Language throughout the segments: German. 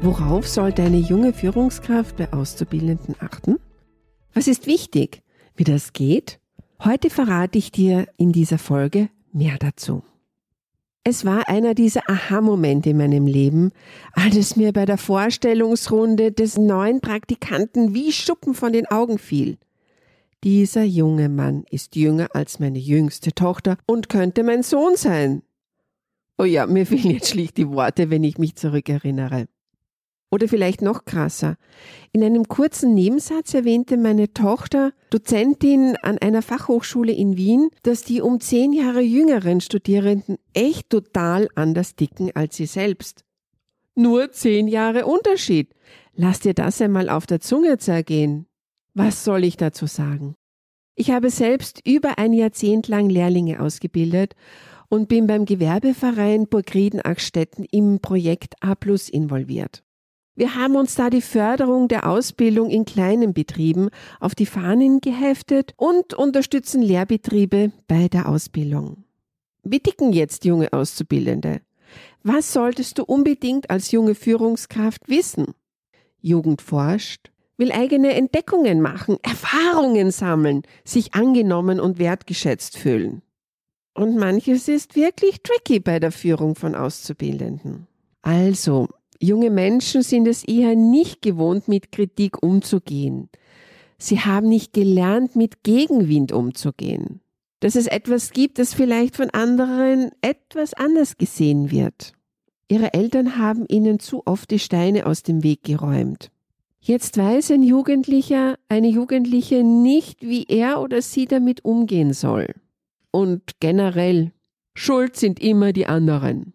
Worauf sollte eine junge Führungskraft bei Auszubildenden achten? Was ist wichtig? Wie das geht? Heute verrate ich dir in dieser Folge mehr dazu. Es war einer dieser Aha-Momente in meinem Leben, als es mir bei der Vorstellungsrunde des neuen Praktikanten wie Schuppen von den Augen fiel. Dieser junge Mann ist jünger als meine jüngste Tochter und könnte mein Sohn sein. Oh ja, mir fehlen jetzt schlicht die Worte, wenn ich mich zurückerinnere. Oder vielleicht noch krasser. In einem kurzen Nebensatz erwähnte meine Tochter, Dozentin an einer Fachhochschule in Wien, dass die um zehn Jahre jüngeren Studierenden echt total anders dicken als sie selbst. Nur zehn Jahre Unterschied. Lass dir das einmal auf der Zunge zergehen. Was soll ich dazu sagen? Ich habe selbst über ein Jahrzehnt lang Lehrlinge ausgebildet und bin beim Gewerbeverein Burgrieden-Achstetten im Projekt A Plus involviert. Wir haben uns da die Förderung der Ausbildung in kleinen Betrieben auf die Fahnen geheftet und unterstützen Lehrbetriebe bei der Ausbildung. Wie ticken jetzt junge Auszubildende? Was solltest du unbedingt als junge Führungskraft wissen? Jugend forscht, will eigene Entdeckungen machen, Erfahrungen sammeln, sich angenommen und wertgeschätzt fühlen. Und manches ist wirklich tricky bei der Führung von Auszubildenden. Also, Junge Menschen sind es eher nicht gewohnt, mit Kritik umzugehen. Sie haben nicht gelernt, mit Gegenwind umzugehen. Dass es etwas gibt, das vielleicht von anderen etwas anders gesehen wird. Ihre Eltern haben ihnen zu oft die Steine aus dem Weg geräumt. Jetzt weiß ein Jugendlicher, eine Jugendliche nicht, wie er oder sie damit umgehen soll. Und generell, Schuld sind immer die anderen.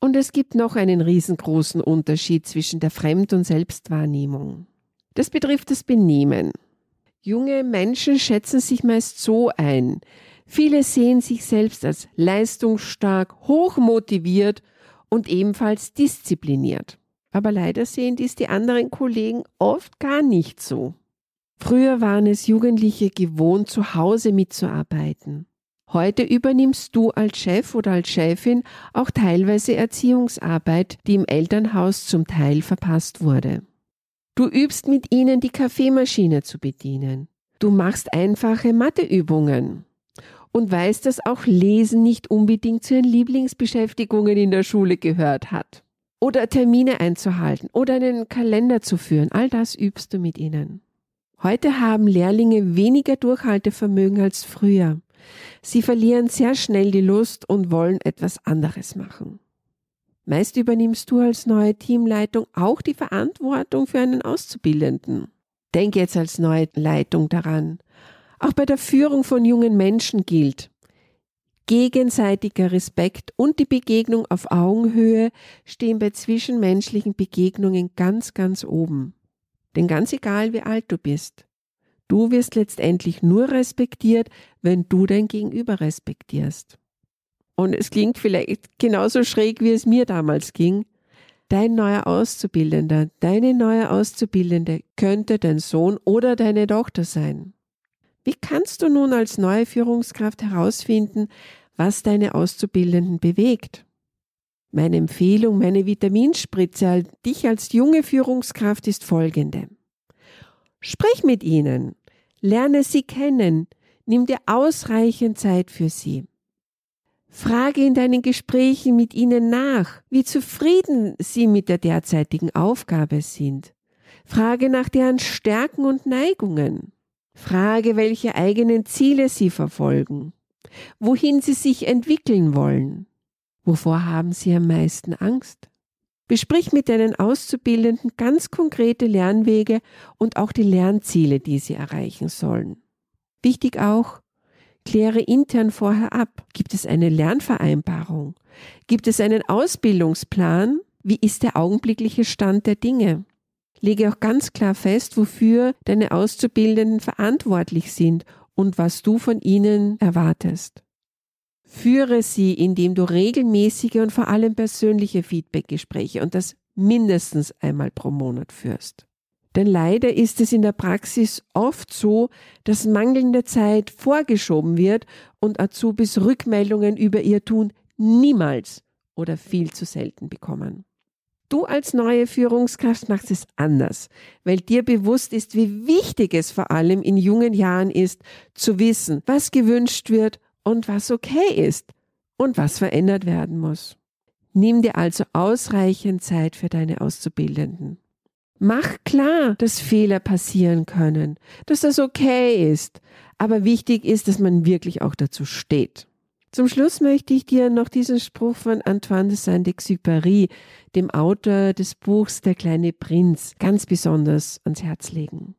Und es gibt noch einen riesengroßen Unterschied zwischen der Fremd- und Selbstwahrnehmung. Das betrifft das Benehmen. Junge Menschen schätzen sich meist so ein. Viele sehen sich selbst als leistungsstark, hochmotiviert und ebenfalls diszipliniert. Aber leider sehen dies die anderen Kollegen oft gar nicht so. Früher waren es Jugendliche gewohnt, zu Hause mitzuarbeiten. Heute übernimmst du als Chef oder als Chefin auch teilweise Erziehungsarbeit, die im Elternhaus zum Teil verpasst wurde. Du übst mit ihnen die Kaffeemaschine zu bedienen. Du machst einfache Matheübungen und weißt, dass auch Lesen nicht unbedingt zu ihren Lieblingsbeschäftigungen in der Schule gehört hat. Oder Termine einzuhalten oder einen Kalender zu führen, all das übst du mit ihnen. Heute haben Lehrlinge weniger Durchhaltevermögen als früher. Sie verlieren sehr schnell die Lust und wollen etwas anderes machen. Meist übernimmst du als neue Teamleitung auch die Verantwortung für einen Auszubildenden. Denk jetzt als neue Leitung daran. Auch bei der Führung von jungen Menschen gilt, gegenseitiger Respekt und die Begegnung auf Augenhöhe stehen bei zwischenmenschlichen Begegnungen ganz, ganz oben. Denn ganz egal, wie alt du bist, Du wirst letztendlich nur respektiert, wenn du dein Gegenüber respektierst. Und es klingt vielleicht genauso schräg, wie es mir damals ging. Dein neuer Auszubildender, deine neue Auszubildende könnte dein Sohn oder deine Tochter sein. Wie kannst du nun als neue Führungskraft herausfinden, was deine Auszubildenden bewegt? Meine Empfehlung, meine Vitaminspritze an dich als junge Führungskraft ist folgende. Sprich mit ihnen. Lerne sie kennen. Nimm dir ausreichend Zeit für sie. Frage in deinen Gesprächen mit ihnen nach, wie zufrieden sie mit der derzeitigen Aufgabe sind. Frage nach deren Stärken und Neigungen. Frage, welche eigenen Ziele sie verfolgen, wohin sie sich entwickeln wollen. Wovor haben sie am meisten Angst? Besprich mit deinen Auszubildenden ganz konkrete Lernwege und auch die Lernziele, die sie erreichen sollen. Wichtig auch, kläre intern vorher ab. Gibt es eine Lernvereinbarung? Gibt es einen Ausbildungsplan? Wie ist der augenblickliche Stand der Dinge? Lege auch ganz klar fest, wofür deine Auszubildenden verantwortlich sind und was du von ihnen erwartest. Führe sie, indem du regelmäßige und vor allem persönliche Feedbackgespräche und das mindestens einmal pro Monat führst. Denn leider ist es in der Praxis oft so, dass mangelnde Zeit vorgeschoben wird und Azubis Rückmeldungen über ihr Tun niemals oder viel zu selten bekommen. Du als neue Führungskraft machst es anders, weil dir bewusst ist, wie wichtig es vor allem in jungen Jahren ist, zu wissen, was gewünscht wird und was okay ist und was verändert werden muss. Nimm dir also ausreichend Zeit für deine Auszubildenden. Mach klar, dass Fehler passieren können, dass das okay ist, aber wichtig ist, dass man wirklich auch dazu steht. Zum Schluss möchte ich dir noch diesen Spruch von Antoine de Saint-Exupéry, dem Autor des Buchs Der kleine Prinz, ganz besonders ans Herz legen.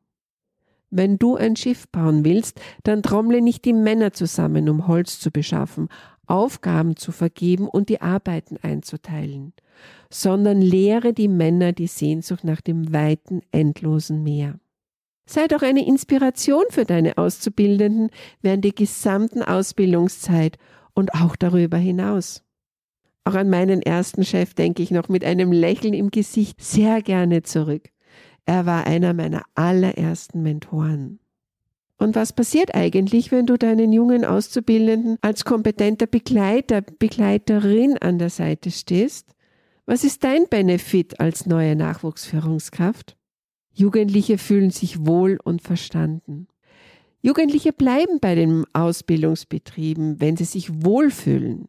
Wenn du ein Schiff bauen willst, dann trommle nicht die Männer zusammen, um Holz zu beschaffen, Aufgaben zu vergeben und die Arbeiten einzuteilen, sondern lehre die Männer die Sehnsucht nach dem weiten, endlosen Meer. Sei doch eine Inspiration für deine Auszubildenden während der gesamten Ausbildungszeit und auch darüber hinaus. Auch an meinen ersten Chef denke ich noch mit einem Lächeln im Gesicht sehr gerne zurück. Er war einer meiner allerersten Mentoren. Und was passiert eigentlich, wenn du deinen jungen Auszubildenden als kompetenter Begleiter, Begleiterin an der Seite stehst? Was ist dein Benefit als neue Nachwuchsführungskraft? Jugendliche fühlen sich wohl und verstanden. Jugendliche bleiben bei den Ausbildungsbetrieben, wenn sie sich wohlfühlen.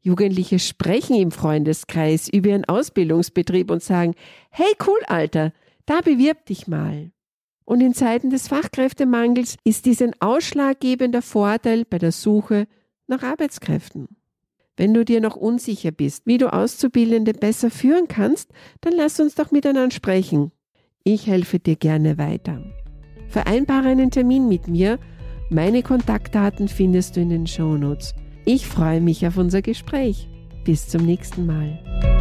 Jugendliche sprechen im Freundeskreis über ihren Ausbildungsbetrieb und sagen, hey cool, Alter, da bewirb dich mal. Und in Zeiten des Fachkräftemangels ist dies ein ausschlaggebender Vorteil bei der Suche nach Arbeitskräften. Wenn du dir noch unsicher bist, wie du Auszubildende besser führen kannst, dann lass uns doch miteinander sprechen. Ich helfe dir gerne weiter. Vereinbare einen Termin mit mir. Meine Kontaktdaten findest du in den Shownotes. Ich freue mich auf unser Gespräch. Bis zum nächsten Mal.